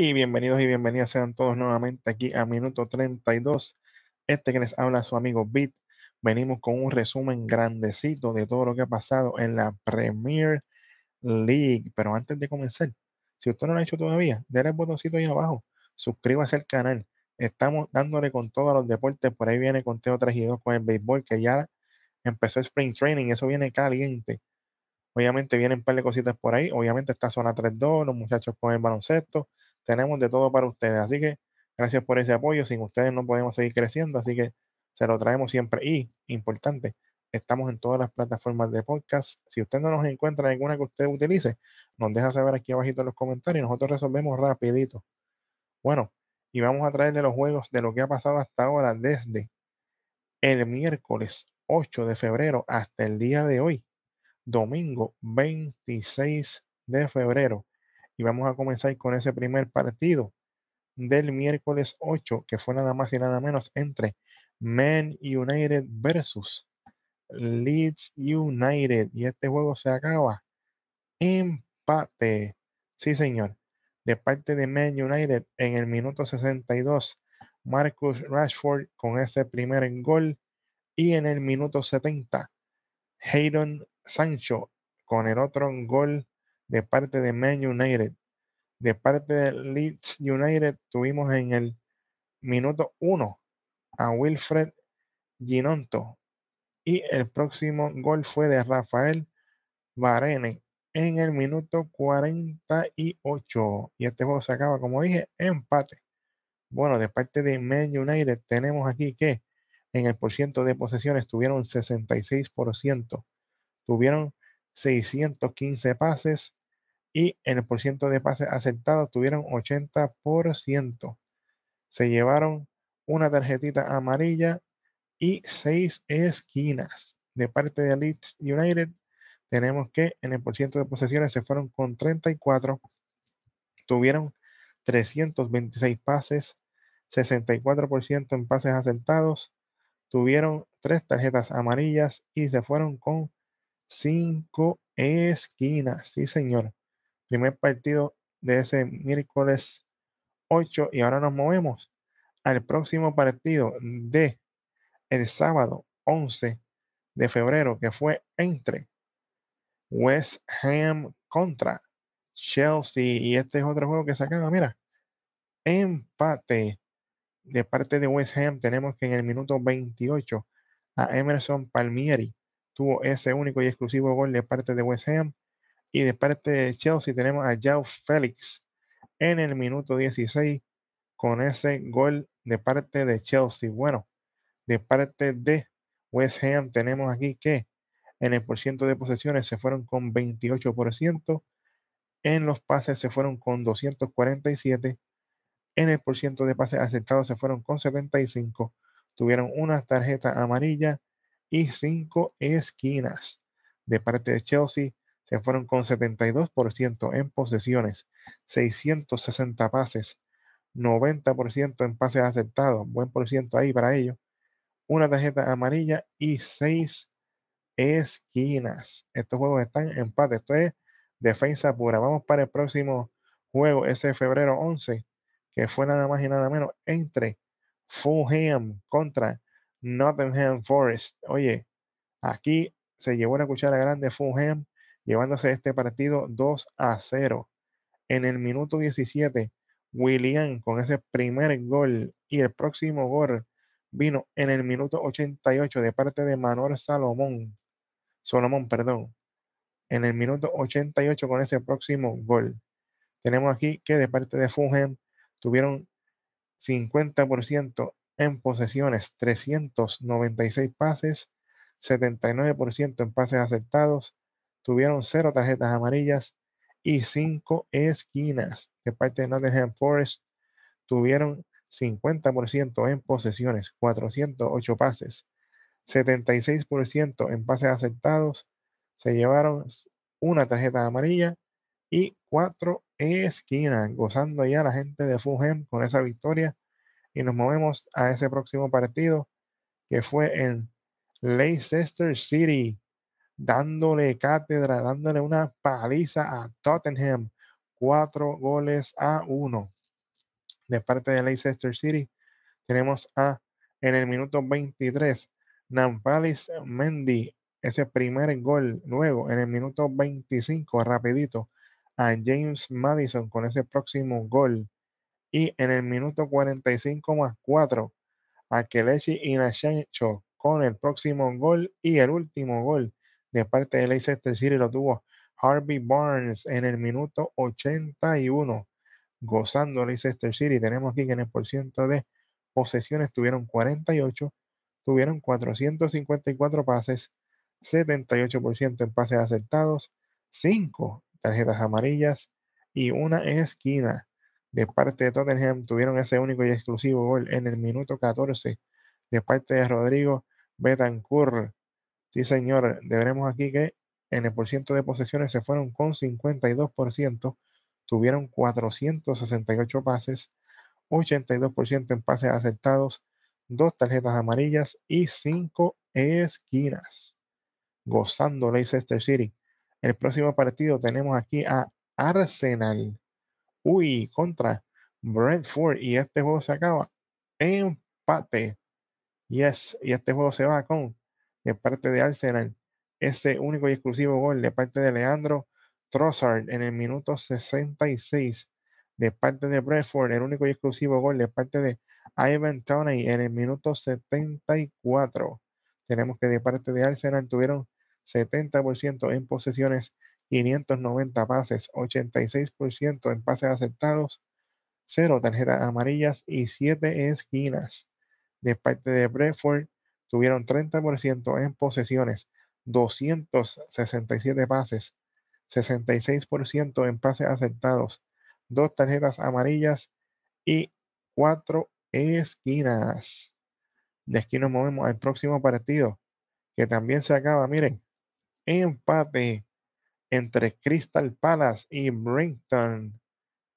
Bienvenidos y bienvenidas sean todos nuevamente aquí a Minuto 32. Este que les habla su amigo Bit. Venimos con un resumen grandecito de todo lo que ha pasado en la Premier League. Pero antes de comenzar, si usted no lo ha hecho todavía, denle el botoncito ahí abajo. Suscríbase al canal. Estamos dándole con todos los deportes. Por ahí viene Conteo 3 y 2 con el béisbol, que ya empezó Spring Training. Eso viene caliente. Obviamente vienen un par de cositas por ahí. Obviamente está zona 3-2, los muchachos con el baloncesto. Tenemos de todo para ustedes. Así que gracias por ese apoyo. Sin ustedes no podemos seguir creciendo. Así que se lo traemos siempre. Y, importante, estamos en todas las plataformas de podcast. Si usted no nos encuentra en alguna que usted utilice, nos deja saber aquí abajito en los comentarios nosotros resolvemos rapidito. Bueno, y vamos a traerle los juegos de lo que ha pasado hasta ahora desde el miércoles 8 de febrero hasta el día de hoy domingo 26 de febrero. Y vamos a comenzar con ese primer partido del miércoles 8, que fue nada más y nada menos entre Man United versus Leeds United. Y este juego se acaba empate. Sí, señor. De parte de Man United en el minuto 62, Marcus Rashford con ese primer gol. Y en el minuto 70, Hayden Sancho con el otro gol de parte de Man United. De parte de Leeds United tuvimos en el minuto 1 a Wilfred Ginonto. Y el próximo gol fue de Rafael Varene en el minuto 48. Y este juego se acaba, como dije, empate. Bueno, de parte de Man United tenemos aquí que en el porcentaje de posesiones tuvieron 66% tuvieron 615 pases y en el porcentaje de pases aceptados tuvieron 80%. Se llevaron una tarjetita amarilla y seis esquinas. De parte de Leeds United, tenemos que en el porcentaje de posesiones se fueron con 34, tuvieron 326 pases, 64% en pases acertados, tuvieron tres tarjetas amarillas y se fueron con cinco esquinas. Sí, señor. Primer partido de ese miércoles 8 y ahora nos movemos al próximo partido de el sábado 11 de febrero que fue entre West Ham contra Chelsea y este es otro juego que sacaba, mira, empate de parte de West Ham tenemos que en el minuto 28 a Emerson Palmieri tuvo ese único y exclusivo gol de parte de West Ham. Y de parte de Chelsea tenemos a Joe Félix en el minuto 16 con ese gol de parte de Chelsea. Bueno, de parte de West Ham tenemos aquí que en el porcentaje de posesiones se fueron con 28%, en los pases se fueron con 247, en el porcentaje de pases aceptados se fueron con 75, tuvieron una tarjeta amarilla y cinco esquinas. De parte de Chelsea se fueron con 72% en posesiones, 660 pases, 90% en pases aceptados, buen por ciento ahí para ellos, una tarjeta amarilla y seis esquinas. Estos juegos están empate, esto es defensa pura. Vamos para el próximo juego, ese febrero 11, que fue nada más y nada menos entre Fulham contra Nottingham Forest. Oye, aquí se llevó una cuchara grande Fulham, llevándose este partido 2 a 0. En el minuto 17, William con ese primer gol y el próximo gol vino en el minuto 88 de parte de Manuel Salomón. Solomón, perdón. En el minuto 88 con ese próximo gol. Tenemos aquí que de parte de Fulham tuvieron 50% en posesiones, 396 pases, 79% en pases aceptados, tuvieron cero tarjetas amarillas y cinco esquinas. De parte de Nottingham Forest, tuvieron 50% en posesiones, 408 pases, 76% en pases aceptados, se llevaron una tarjeta amarilla y cuatro esquinas, gozando ya la gente de Fulham con esa victoria y nos movemos a ese próximo partido que fue en Leicester City, dándole cátedra, dándole una paliza a Tottenham, cuatro goles a uno. de parte de Leicester City. Tenemos a en el minuto 23 Nampalis Mendy, ese primer gol. Luego en el minuto 25, rapidito, a James Madison con ese próximo gol. Y en el minuto 45 más 4, a Kelechi Inachencho con el próximo gol y el último gol de parte de Leicester City lo tuvo Harvey Barnes en el minuto 81 gozando Leicester City. Tenemos aquí que en el porciento de posesiones tuvieron 48, tuvieron 454 pases, 78% en pases acertados, 5 tarjetas amarillas y una esquina. De parte de Tottenham tuvieron ese único y exclusivo gol en el minuto 14 de parte de Rodrigo Betancourt. Sí, señor, veremos aquí que en el porciento de posesiones se fueron con 52%, tuvieron 468 pases, 82% en pases acertados, dos tarjetas amarillas y cinco esquinas. Gozando Leicester City. El próximo partido tenemos aquí a Arsenal. Uy, contra Brentford. Y este juego se acaba. Empate. Yes. Y este juego se va con de parte de Arsenal. Ese único y exclusivo gol de parte de Leandro Trossard en el minuto 66 de parte de Brentford, el único y exclusivo gol de parte de Ivan Toney en el minuto 74. Tenemos que de parte de Arsenal tuvieron 70% en posesiones, 590 pases, 86% en pases aceptados, 0 tarjetas amarillas y 7 esquinas. De parte de Brentford tuvieron 30% en posesiones, 267 pases, 66% en pases aceptados, dos tarjetas amarillas y cuatro esquinas. De aquí nos movemos al próximo partido, que también se acaba, miren, empate entre Crystal Palace y Brinton.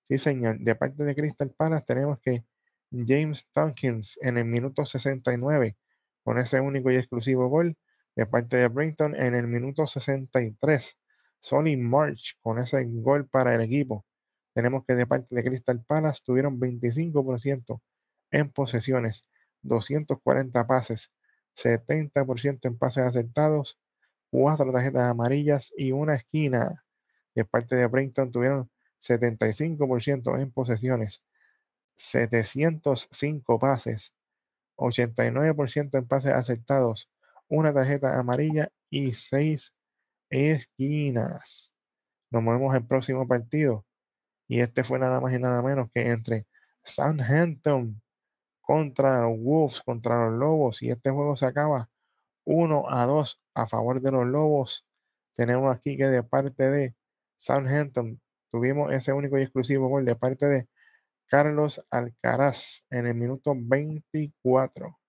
Sí, señor, de parte de Crystal Palace tenemos que James Tompkins en el minuto 69 con ese único y exclusivo gol de parte de Brinton en el minuto 63. Solid March con ese gol para el equipo. Tenemos que de parte de Crystal Palace tuvieron 25% en posesiones, 240 pases, 70% en pases aceptados, cuatro tarjetas amarillas y una esquina. De parte de Brinton tuvieron 75% en posesiones, 705 pases, 89% en pases aceptados, una tarjeta amarilla y seis esquinas. Nos movemos al próximo partido. Y este fue nada más y nada menos que entre Southampton contra los Wolves, contra los Lobos. Y este juego se acaba 1 a 2 a favor de los Lobos. Tenemos aquí que de parte de Southampton tuvimos ese único y exclusivo gol de parte de Carlos Alcaraz en el minuto 24.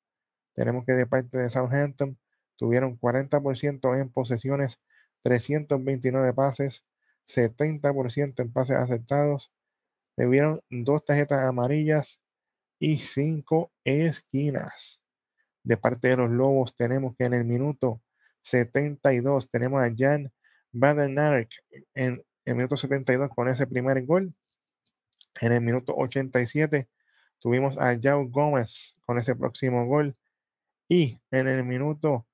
Tenemos que de parte de Southampton tuvieron 40% en posesiones, 329 pases, 70% en pases aceptados. Tuvieron dos tarjetas amarillas y cinco esquinas. De parte de los Lobos tenemos que en el minuto 72 tenemos a Jan Badenark en el minuto 72 con ese primer gol. En el minuto 87 tuvimos a Yao Gómez con ese próximo gol. Y en el minuto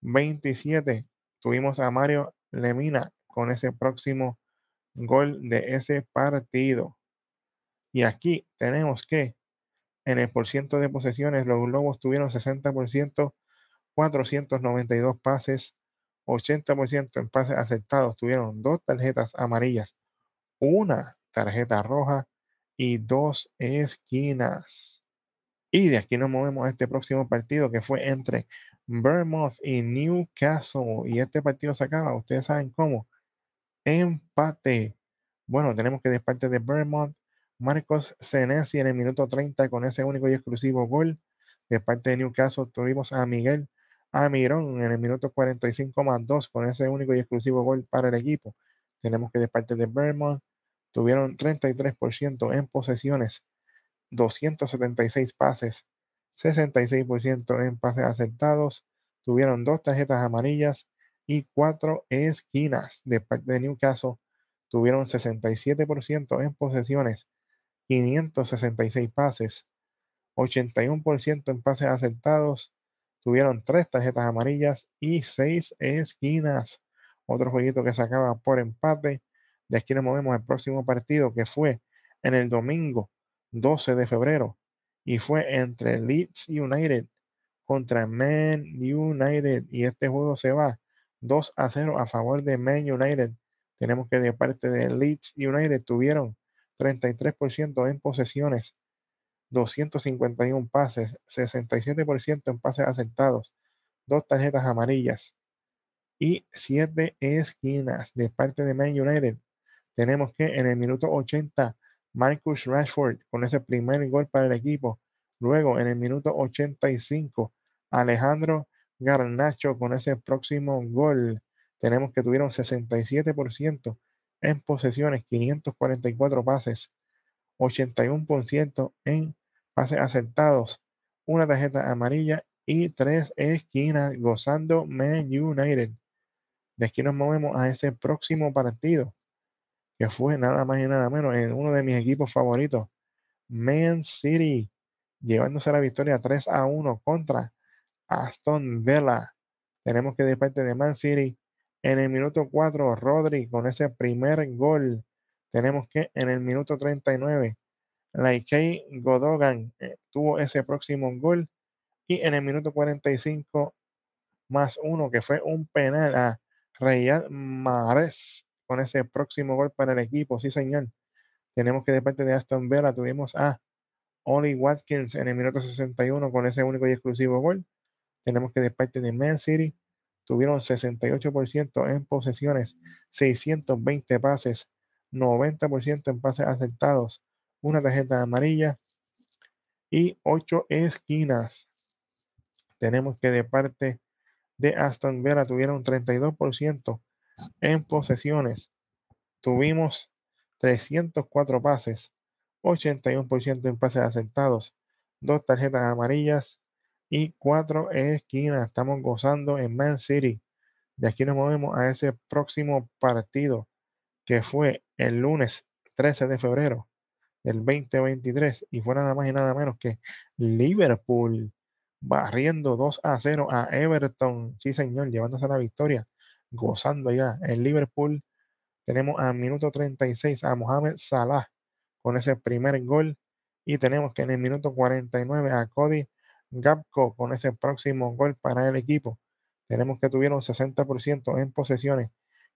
27 tuvimos a Mario Lemina con ese próximo gol de ese partido. Y aquí tenemos que en el porciento de posesiones los Lobos tuvieron 60%, 492 pases, 80% en pases aceptados. Tuvieron dos tarjetas amarillas, una tarjeta roja y dos esquinas. Y de aquí nos movemos a este próximo partido que fue entre Vermouth y Newcastle. Y este partido se acaba, ustedes saben cómo, empate. Bueno, tenemos que de parte de Vermont, Marcos Senesi en el minuto 30 con ese único y exclusivo gol. De parte de Newcastle tuvimos a Miguel Amirón en el minuto 45 más 2 con ese único y exclusivo gol para el equipo. Tenemos que de parte de Vermont tuvieron 33% en posesiones, 276 pases, 66% en pases aceptados, tuvieron dos tarjetas amarillas y cuatro esquinas de parte de Newcastle tuvieron 67% en posesiones, 566 pases, 81% en pases acertados, tuvieron tres tarjetas amarillas y seis esquinas. Otro jueguito que se acaba por empate. De aquí nos movemos al próximo partido que fue en el domingo 12 de febrero y fue entre Leeds United contra Man United y este juego se va 2 a 0 a favor de Man United. Tenemos que de parte de Leeds United tuvieron 33% en posesiones, 251 pases, 67% en pases aceptados, dos tarjetas amarillas y siete esquinas de parte de Man United. Tenemos que en el minuto 80 Marcus Rashford con ese primer gol para el equipo. Luego en el minuto 85 Alejandro Garnacho con ese próximo gol. Tenemos que tuvieron 67% en posesiones, 544 pases, 81% en pases aceptados, una tarjeta amarilla y tres esquinas gozando Man United. De aquí nos movemos a ese próximo partido, que fue nada más y nada menos en uno de mis equipos favoritos, Man City, llevándose la victoria 3 a 1 contra Aston Villa. Tenemos que de parte de Man City, en el minuto 4, Rodri con ese primer gol. Tenemos que en el minuto 39, Laikei Godogan eh, tuvo ese próximo gol. Y en el minuto 45, más uno, que fue un penal a Reyad Mahrez con ese próximo gol para el equipo. Sí, señor. Tenemos que de parte de Aston Villa tuvimos a Oli Watkins en el minuto 61 con ese único y exclusivo gol. Tenemos que de parte de Man City tuvieron 68% en posesiones, 620 pases, 90% en pases acertados, una tarjeta amarilla y 8 esquinas. Tenemos que de parte de Aston Villa tuvieron 32% en posesiones. Tuvimos 304 pases, 81% en pases acertados, dos tarjetas amarillas y cuatro esquinas. Estamos gozando en Man City. De aquí nos movemos a ese próximo partido que fue el lunes 13 de febrero del 2023 y fue nada más y nada menos que Liverpool barriendo 2 a 0 a Everton. Sí, señor, llevándose la victoria, gozando ya. En Liverpool tenemos a minuto 36 a Mohamed Salah con ese primer gol y tenemos que en el minuto 49 a Cody Gapco con ese próximo gol para el equipo. Tenemos que tuvieron 60% en posesiones,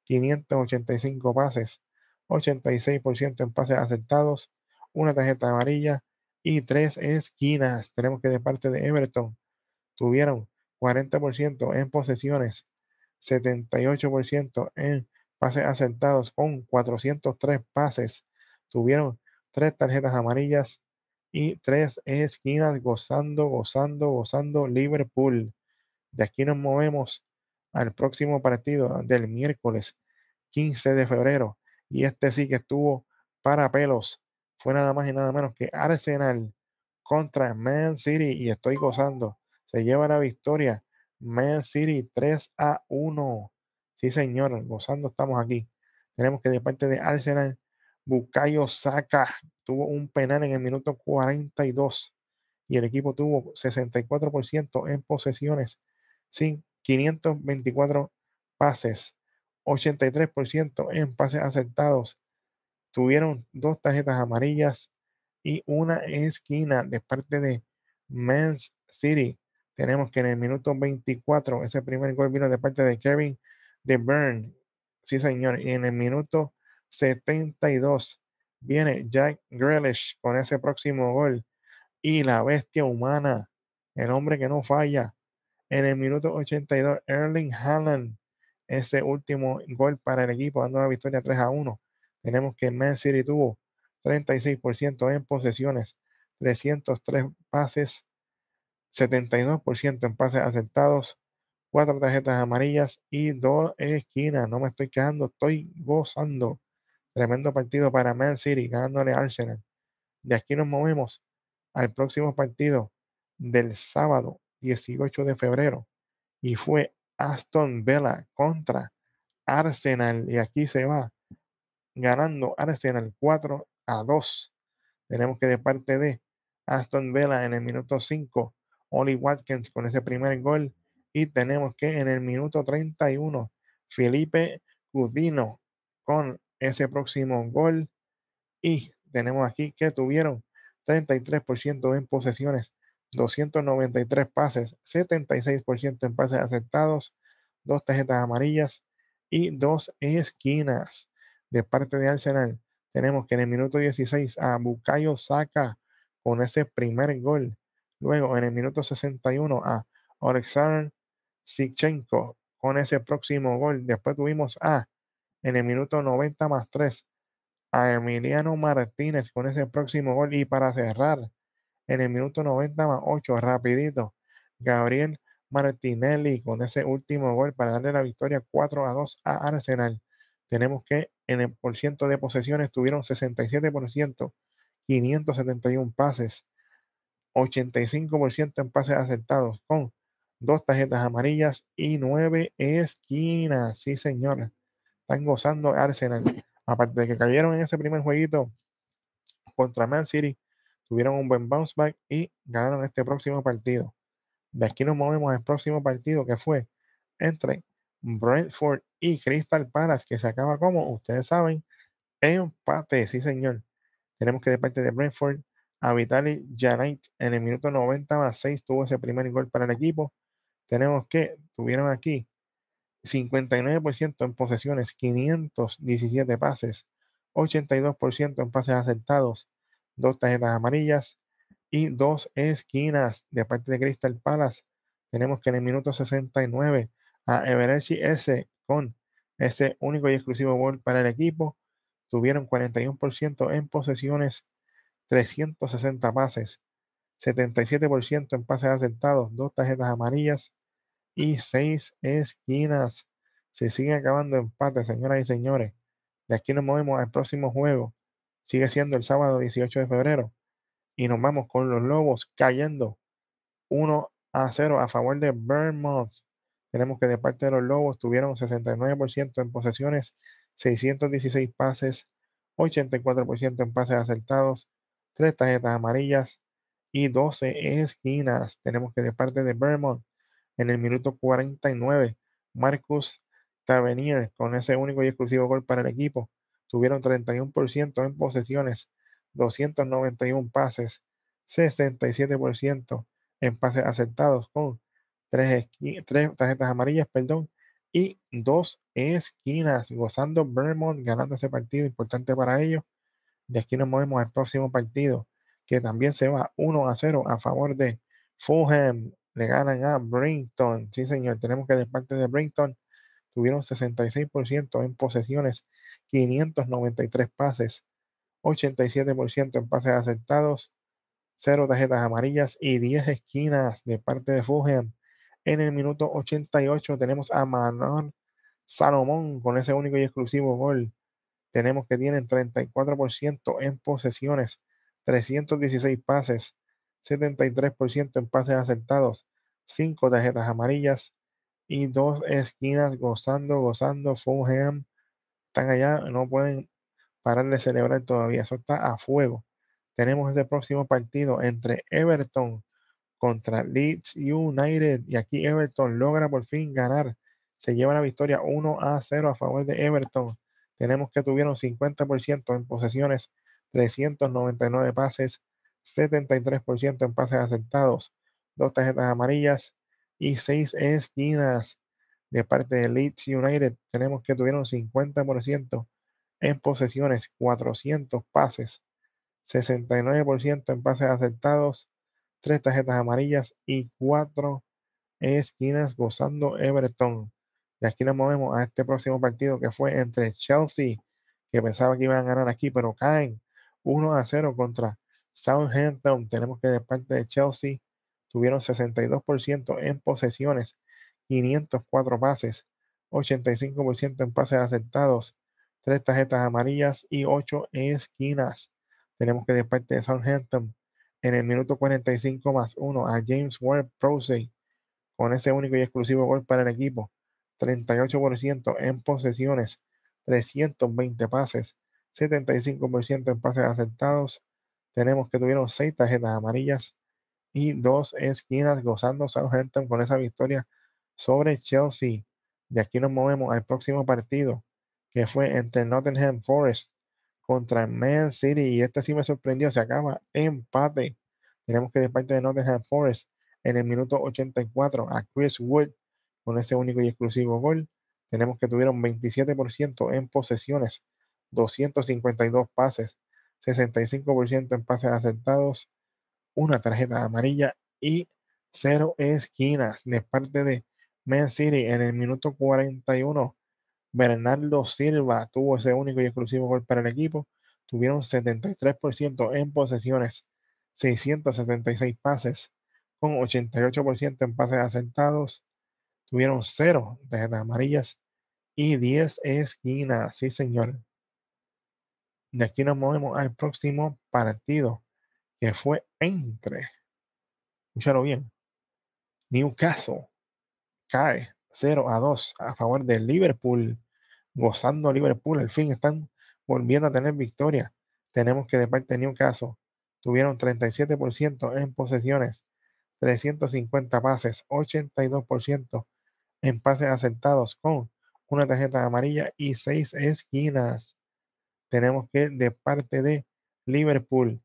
585 pases, 86% en pases aceptados, una tarjeta amarilla y tres esquinas. Tenemos que de parte de Everton tuvieron 40% en posesiones, 78% en pases aceptados con 403 pases. Tuvieron tres tarjetas amarillas y tres esquinas gozando, gozando, gozando Liverpool. De aquí nos movemos al próximo partido del miércoles 15 de febrero. Y este sí que estuvo para pelos. Fue nada más y nada menos que Arsenal contra Man City. Y estoy gozando. Se lleva la victoria. Man City 3 a 1. Sí, señor. Gozando estamos aquí. Tenemos que de parte de Arsenal Bukayo Saka tuvo un penal en el minuto 42 y el equipo tuvo 64% en posesiones, sin 524 pases, 83% en pases aceptados. Tuvieron dos tarjetas amarillas y una esquina de parte de Men's City. Tenemos que en el minuto 24, ese primer gol vino de parte de Kevin de Burn. Sí, señor. Y en el minuto 72 viene Jack Grealish con ese próximo gol. Y la bestia humana, el hombre que no falla. En el minuto 82, Erling Haaland, ese último gol para el equipo, dando la victoria 3 a 1. Tenemos que Man City tuvo 36% en posesiones, 303 pases, 72% en pases aceptados, cuatro tarjetas amarillas y dos esquinas. No me estoy quedando, estoy gozando. Tremendo partido para Man City, ganándole Arsenal. De aquí nos movemos al próximo partido del sábado 18 de febrero. Y fue Aston Villa contra Arsenal. Y aquí se va ganando Arsenal 4 a 2. tenemos que de parte de Aston Villa en el minuto 5, Oli Watkins con ese primer gol. Y tenemos que en el minuto 31, Felipe Gudino con ese próximo gol. Y tenemos aquí que tuvieron 33% en posesiones, 293 pases, 76% en pases aceptados, dos tarjetas amarillas y dos esquinas. De parte de Arsenal, tenemos que en el minuto 16 a Bukayo Saka con ese primer gol. Luego en el minuto 61 a Alexander Sikchenko con ese próximo gol. Después tuvimos a en el minuto 90 más 3 a Emiliano Martínez con ese próximo gol. Y para cerrar, en el minuto 90 más 8, rapidito, Gabriel Martinelli con ese último gol para darle la victoria 4 a 2 a Arsenal. Tenemos que en el por ciento de posesiones tuvieron 67%, 571 pases, 85% en pases aceptados con dos tarjetas amarillas y nueve esquinas. Sí, señor. Están gozando Arsenal. Aparte de que cayeron en ese primer jueguito contra Man City, tuvieron un buen bounce back y ganaron este próximo partido. De aquí nos movemos al próximo partido que fue entre Brentford y Crystal Palace, que se acaba como ustedes saben, empate, sí señor. Tenemos que de parte de Brentford a Vitali Janait en el minuto 90 más 6 tuvo ese primer gol para el equipo. Tenemos que tuvieron aquí 59% en posesiones, 517 pases, 82% en pases acertados, dos tarjetas amarillas y dos esquinas de parte de Crystal Palace. Tenemos que en el minuto 69 a Everechi S con ese único y exclusivo gol para el equipo. Tuvieron 41% en posesiones, 360 pases, 77% en pases acertados, dos tarjetas amarillas y seis esquinas. Se sigue acabando empate, señoras y señores. De aquí nos movemos al próximo juego. Sigue siendo el sábado 18 de febrero. Y nos vamos con los Lobos cayendo 1 a 0 a favor de Vermont. Tenemos que de parte de los Lobos tuvieron 69% en posesiones, 616 pases, 84% en pases acertados, 3 tarjetas amarillas y 12 esquinas. Tenemos que de parte de Vermont en el minuto 49, Marcus Tavernier con ese único y exclusivo gol para el equipo. Tuvieron 31% en posesiones, 291 pases, 67% en pases aceptados con tres, tarjetas amarillas, perdón, y dos esquinas, gozando Vermont, ganando ese partido importante para ellos. De aquí nos movemos al próximo partido, que también se va 1 a 0 a favor de Fulham le ganan a Brinton. Sí, señor, tenemos que de parte de Brinton tuvieron 66% en posesiones, 593 pases, 87% en pases aceptados, 0 tarjetas amarillas y 10 esquinas de parte de Fulham. En el minuto 88 tenemos a Manon Salomón con ese único y exclusivo gol. Tenemos que tienen 34% en posesiones, 316 pases, 73% en pases aceptados, 5 tarjetas amarillas y dos esquinas gozando, gozando. Fulham están allá, no pueden parar de celebrar todavía. Eso está a fuego. Tenemos este próximo partido entre Everton contra Leeds United. Y aquí Everton logra por fin ganar. Se lleva la victoria 1 a 0 a favor de Everton. Tenemos que tuvieron 50% en posesiones, 399 pases, 73% en pases aceptados, dos tarjetas amarillas y seis esquinas de parte de Leeds United. Tenemos que tuvieron 50% en posesiones, 400 pases, 69% en pases aceptados, tres tarjetas amarillas y cuatro esquinas gozando Everton. De aquí nos movemos a este próximo partido que fue entre Chelsea, que pensaba que iban a ganar aquí, pero caen 1 a 0 contra Southampton, tenemos que de parte de Chelsea, tuvieron 62% en posesiones, 504 pases, 85% en pases aceptados, 3 tarjetas amarillas y 8 esquinas. Tenemos que de parte de Southampton, en el minuto 45 más 1 a James Ward Prosey, con ese único y exclusivo gol para el equipo, 38% en posesiones, 320 pases, 75% en pases aceptados, tenemos que tuvieron seis tarjetas amarillas y dos esquinas gozando Southampton con esa victoria sobre Chelsea. De aquí nos movemos al próximo partido, que fue entre Nottingham Forest contra Man City. Y este sí me sorprendió, se acaba empate. Tenemos que de parte de Nottingham Forest en el minuto 84 a Chris Wood con ese único y exclusivo gol. Tenemos que tuvieron 27% en posesiones, 252 pases, 65% en pases acertados, una tarjeta amarilla y cero esquinas de parte de Man City en el minuto 41. Bernardo Silva tuvo ese único y exclusivo gol para el equipo. Tuvieron 73% en posesiones, 676 pases, con 88% en pases acertados. Tuvieron cero tarjetas amarillas y 10 esquinas. Sí, señor. De aquí nos movemos al próximo partido, que fue entre, escúchalo bien, Newcastle cae 0 a 2 a favor de Liverpool, gozando Liverpool, al fin están volviendo a tener victoria. Tenemos que de parte de Newcastle tuvieron 37% en posesiones, 350 pases, 82% en pases acertados con una tarjeta amarilla y 6 esquinas. Tenemos que de parte de Liverpool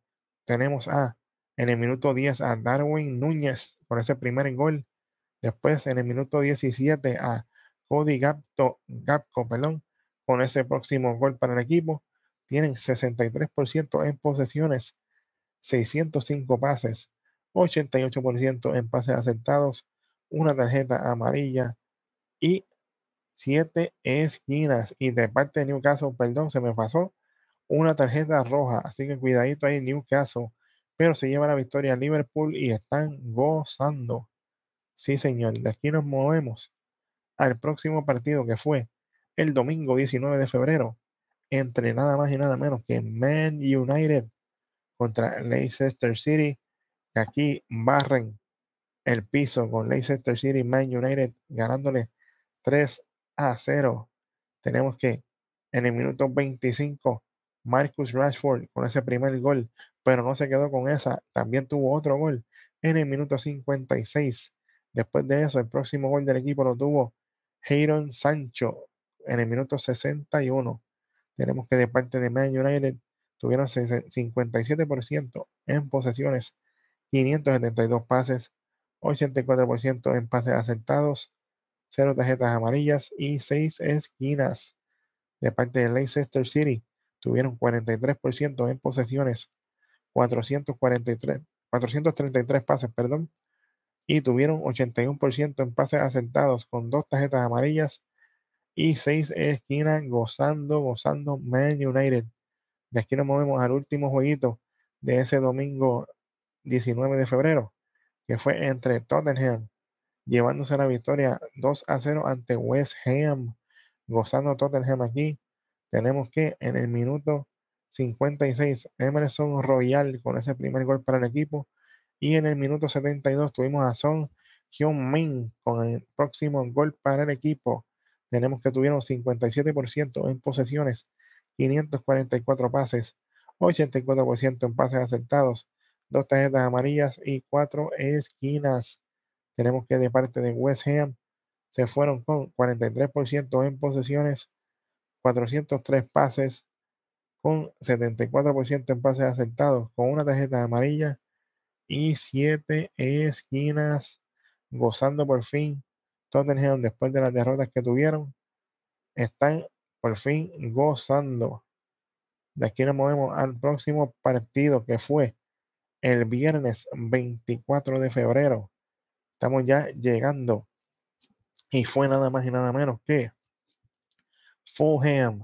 tenemos a en el minuto 10 a Darwin Núñez por ese primer gol Después, en el minuto 17, a Cody Gapto, Gapco, perdón, con ese próximo gol para el equipo. Tienen 63% en posesiones, 605 pases, 88% en pases aceptados, una tarjeta amarilla y 7 esquinas. Y de parte de Newcastle, perdón, se me pasó una tarjeta roja. Así que cuidadito ahí, Newcastle. Pero se lleva la victoria a Liverpool y están gozando. Sí, señor, de aquí nos movemos al próximo partido que fue el domingo 19 de febrero entre nada más y nada menos que Man United contra Leicester City. Y aquí barren el piso con Leicester City Man United ganándole 3 a 0. Tenemos que en el minuto 25 Marcus Rashford con ese primer gol, pero no se quedó con esa, también tuvo otro gol en el minuto 56 Después de eso, el próximo gol del equipo lo tuvo Jadon Sancho en el minuto 61. Tenemos que de parte de Man United tuvieron 57% en posesiones, 572 pases, 84% en pases aceptados, 0 tarjetas amarillas y 6 esquinas. De parte de Leicester City tuvieron 43% en posesiones, 443, 433 pases, perdón, y tuvieron 81% en pases asentados con dos tarjetas amarillas y seis esquinas gozando, gozando Man United. De aquí nos movemos al último jueguito de ese domingo 19 de febrero, que fue entre Tottenham, llevándose la victoria 2 a 0 ante West Ham, gozando Tottenham aquí. Tenemos que en el minuto 56, Emerson Royal con ese primer gol para el equipo y en el minuto 72 tuvimos a Son Hyun-min con el próximo gol para el equipo. Tenemos que tuvieron 57% en posesiones, 544 pases, 84% en pases aceptados, dos tarjetas amarillas y cuatro esquinas. Tenemos que de parte de West Ham se fueron con 43% en posesiones, 403 pases, con 74% en pases aceptados, con una tarjeta amarilla y siete esquinas, gozando por fin Tottenham después de las derrotas que tuvieron. Están por fin gozando. De aquí nos movemos al próximo partido que fue el viernes 24 de febrero. Estamos ya llegando. Y fue nada más y nada menos que Fulham.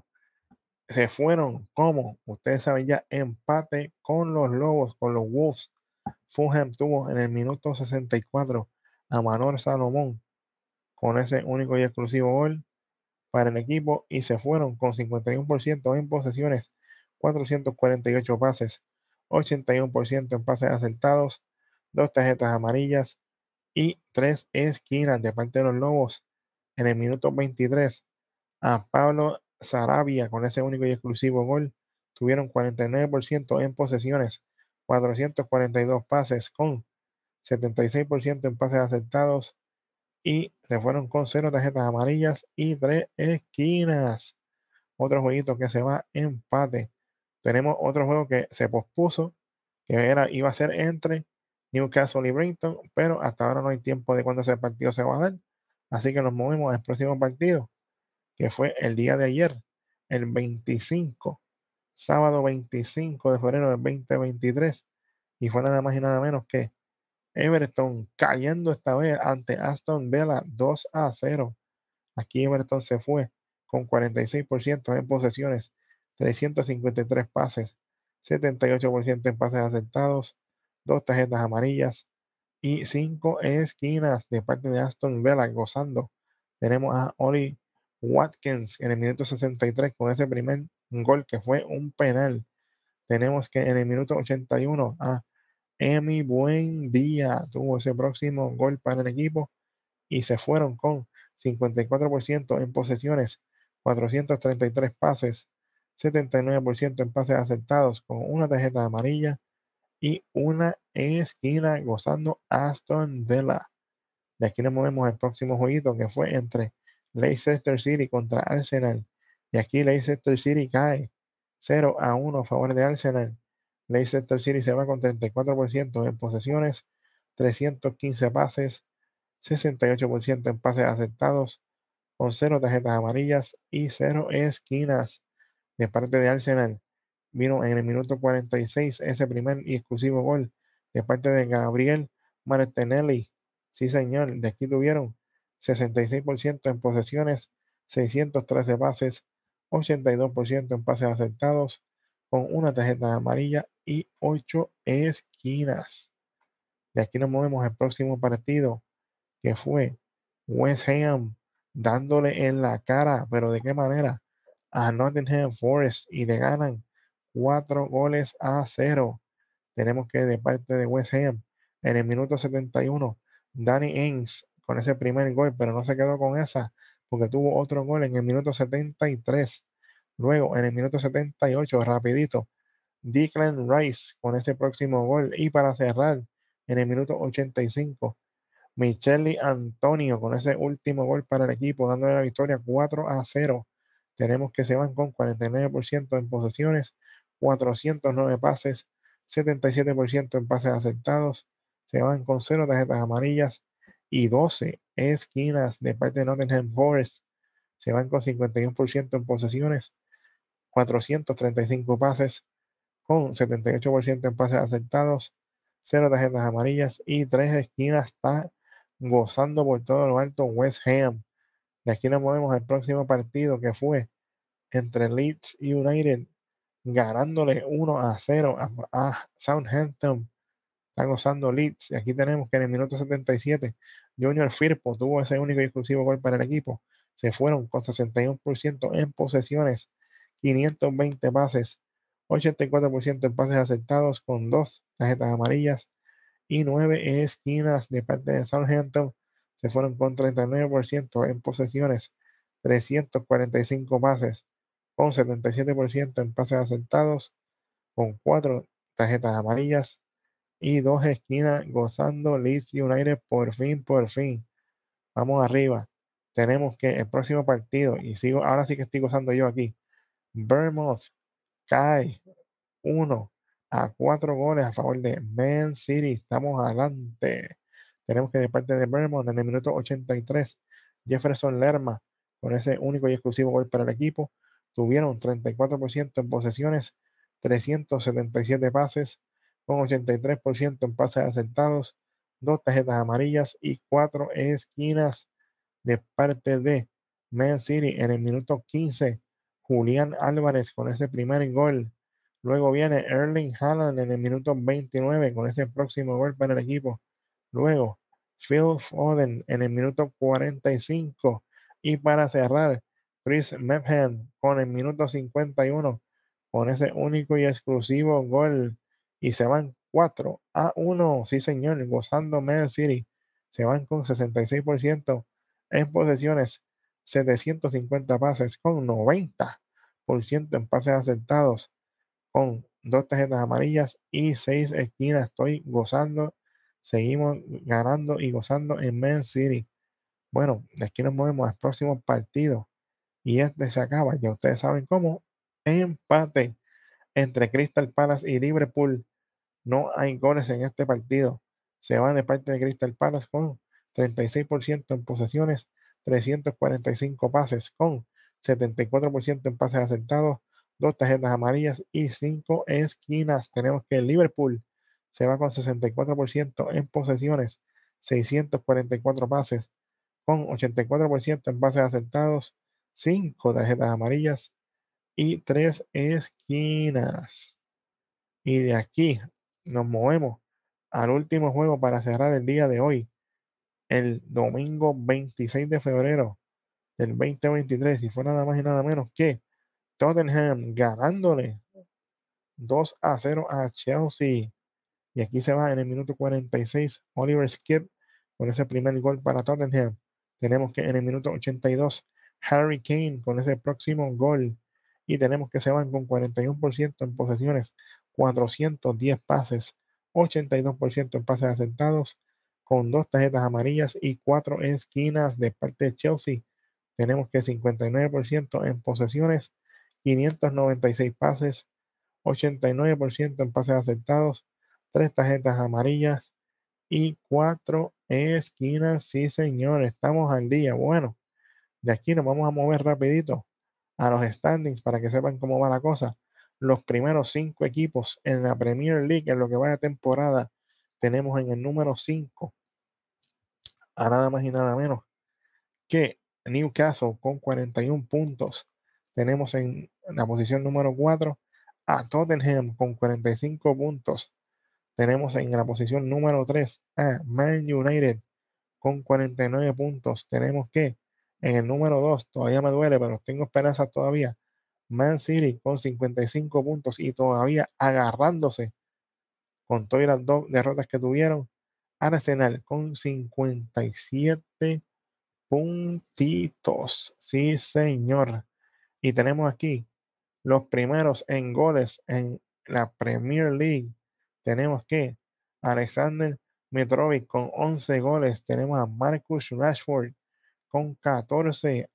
Se fueron como, ustedes saben ya, empate con los Lobos, con los Wolves Fulham tuvo en el minuto 64 a Manor Salomón con ese único y exclusivo gol para el equipo y se fueron con 51% en posesiones, 448 pases, 81% en pases acertados, dos tarjetas amarillas y tres esquinas de parte de los Lobos en el minuto 23 a Pablo Sarabia con ese único y exclusivo gol. Tuvieron 49% en posesiones, 442 pases con 76% en pases aceptados y se fueron con cero tarjetas amarillas y tres esquinas. Otro jueguito que se va empate. Tenemos otro juego que se pospuso, que era, iba a ser entre Newcastle y Brinton, pero hasta ahora no hay tiempo de cuándo ese partido se va a dar. Así que nos movemos al próximo partido, que fue el día de ayer, el 25, sábado 25 de febrero del 2023. Y fue nada más y nada menos que Everton cayendo esta vez ante Aston Villa 2 a 0. Aquí Everton se fue con 46% en posesiones, 353 pases, 78% en pases aceptados, dos tarjetas amarillas y cinco esquinas de parte de Aston Villa gozando. Tenemos a Oli Watkins en el minuto 63 con ese primer gol que fue un penal. Tenemos que en el minuto 81 a Emi Buen Día tuvo ese próximo gol para el equipo y se fueron con 54% en posesiones, 433 pases, 79% en pases aceptados con una tarjeta amarilla y una esquina gozando Aston Villa. De aquí nos movemos al próximo jueguito que fue entre Leicester City contra Arsenal. Y aquí Leicester City cae 0 a 1 a favor de Arsenal. Leicester City se va con 34% en posesiones, 315 pases, 68% en pases aceptados, con 0 tarjetas amarillas y 0 esquinas de parte de Arsenal. Vino en el minuto 46 ese primer y exclusivo gol de parte de Gabriel Martinelli. Sí, señor, de aquí tuvieron 66% en posesiones, 613 pases, 82% en pases aceptados, con una tarjeta amarilla y 8 esquinas. De aquí nos movemos al próximo partido, que fue West Ham dándole en la cara, pero de qué manera, a Nottingham Forest y le ganan 4 goles a 0. Tenemos que de parte de West Ham, en el minuto 71, Danny Ings con ese primer gol, pero no se quedó con esa, porque tuvo otro gol en el minuto 73. Luego, en el minuto 78, rapidito, Declan Rice con ese próximo gol. Y para cerrar, en el minuto 85, Micheli Antonio con ese último gol para el equipo, dándole la victoria 4 a 0. Tenemos que se van con 49% en posesiones, 409 pases, 77% en pases aceptados. Se van con 0 tarjetas amarillas y 12 esquinas de parte de Nottingham Forest. Se van con 51% en posesiones, 435 pases con 78% en pases aceptados, 0 tarjetas amarillas y 3 esquinas. Está gozando por todo lo alto West Ham. De aquí nos movemos al próximo partido que fue entre Leeds United ganándole 1 a 0 a, Southampton. Está gozando Leeds. Y aquí tenemos que en el minuto 77 Junior Firpo tuvo ese único y exclusivo gol para el equipo. Se fueron con 61% en posesiones 520 pases, 84% en pases aceptados con dos tarjetas amarillas y 9 esquinas de parte de Southampton. Se fueron con 39% en posesiones, 345 pases, con 77% en pases aceptados, con 4 tarjetas amarillas y 2 esquinas gozando Leeds United por fin, por fin. Vamos arriba. Tenemos que el próximo partido, y sigo, ahora sí que estoy gozando yo aquí. Bournemouth cae 1 a 4 goles a favor de Man City. Estamos adelante. Tenemos que de parte de Bournemouth en el minuto 83, Jefferson Lerma con ese único y exclusivo gol para el equipo. Tuvieron 34% en posesiones, 377 pases, con 83% en pases acertados, dos tarjetas amarillas y cuatro esquinas de parte de Man City en el minuto 15. Julián Álvarez con ese primer gol. Luego viene Erling Haaland en el minuto 29 con ese próximo gol para el equipo. Luego Phil Foden en el minuto 45. Y para cerrar, Chris Mephan con el minuto 51 con ese único y exclusivo gol. Y se van 4 a 1. Sí, señor, gozando Man City. Se van con 66% en posesiones 750 pases con 90% en pases aceptados, con dos tarjetas amarillas y seis esquinas. Estoy gozando. Seguimos ganando y gozando en Man City. Bueno, aquí nos movemos al próximo partido. Y este se acaba. Ya ustedes saben cómo. Empate entre Crystal Palace y Liverpool. No hay goles en este partido. Se van de parte de Crystal Palace con 36% en posesiones, 345 pases con 74% en pases acertados, dos tarjetas amarillas y cinco esquinas. Tenemos que Liverpool se va con 64% en posesiones, 644 pases, con 84% en pases acertados, cinco tarjetas amarillas y tres esquinas. Y de aquí nos movemos al último juego para cerrar el día de hoy, el domingo 26 de febrero del 2023, y fue nada más y nada menos que Tottenham ganándole 2 a 0 a Chelsea. Y aquí se va en el minuto 46 Oliver Skip con ese primer gol para Tottenham. Tenemos que en el minuto 82 Harry Kane con ese próximo gol. Y tenemos que se van con 41% en posesiones, 410 pases, 82% en pases aceptados, con dos tarjetas amarillas y cuatro esquinas de parte de Chelsea. Tenemos que 59% en posesiones, 596 pases, 89% en pases aceptados, tres tarjetas amarillas y cuatro esquinas. Sí, señor, estamos al día. Bueno, de aquí nos vamos a mover rapidito a los standings para que sepan cómo va la cosa. Los primeros cinco equipos en la Premier League en lo que va de temporada tenemos en el número 5 a nada más y nada menos que Newcastle con 41 puntos. Tenemos en la posición número 4 a Tottenham con 45 puntos. Tenemos en la posición número 3 a Man United con 49 puntos. Tenemos que en el número 2, todavía me duele, pero tengo esperanza todavía. Man City con 55 puntos y todavía agarrándose con todas las dos derrotas que tuvieron. Arsenal con 57 puntitos. Sí, señor. Y tenemos aquí los primeros en goles en la Premier League. Tenemos que Alexander Mitrovic con 11 goles. Tenemos a Marcus Rashford con 14.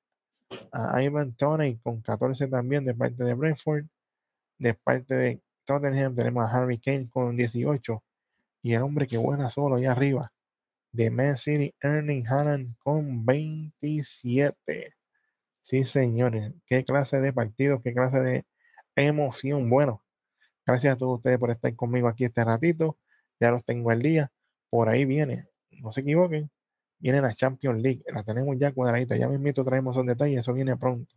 A Ivan Tony con 14 también de parte de Brentford. De parte de Tottenham tenemos a Harry Kane con 18. Y el hombre que buena solo allá arriba de Man City, Erling Haaland con 27. Sí, señores, qué clase de partido, qué clase de emoción. Bueno, gracias a todos ustedes por estar conmigo aquí este ratito. Ya los tengo al día. Por ahí viene, no se equivoquen, viene la Champions League. La tenemos ya cuadradita. Ya mismo traemos esos detalles, eso viene pronto.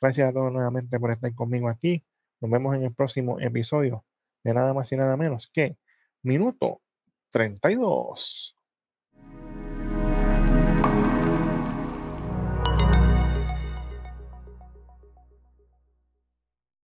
Gracias a todos nuevamente por estar conmigo aquí. Nos vemos en el próximo episodio de nada más y nada menos que Minuto 32.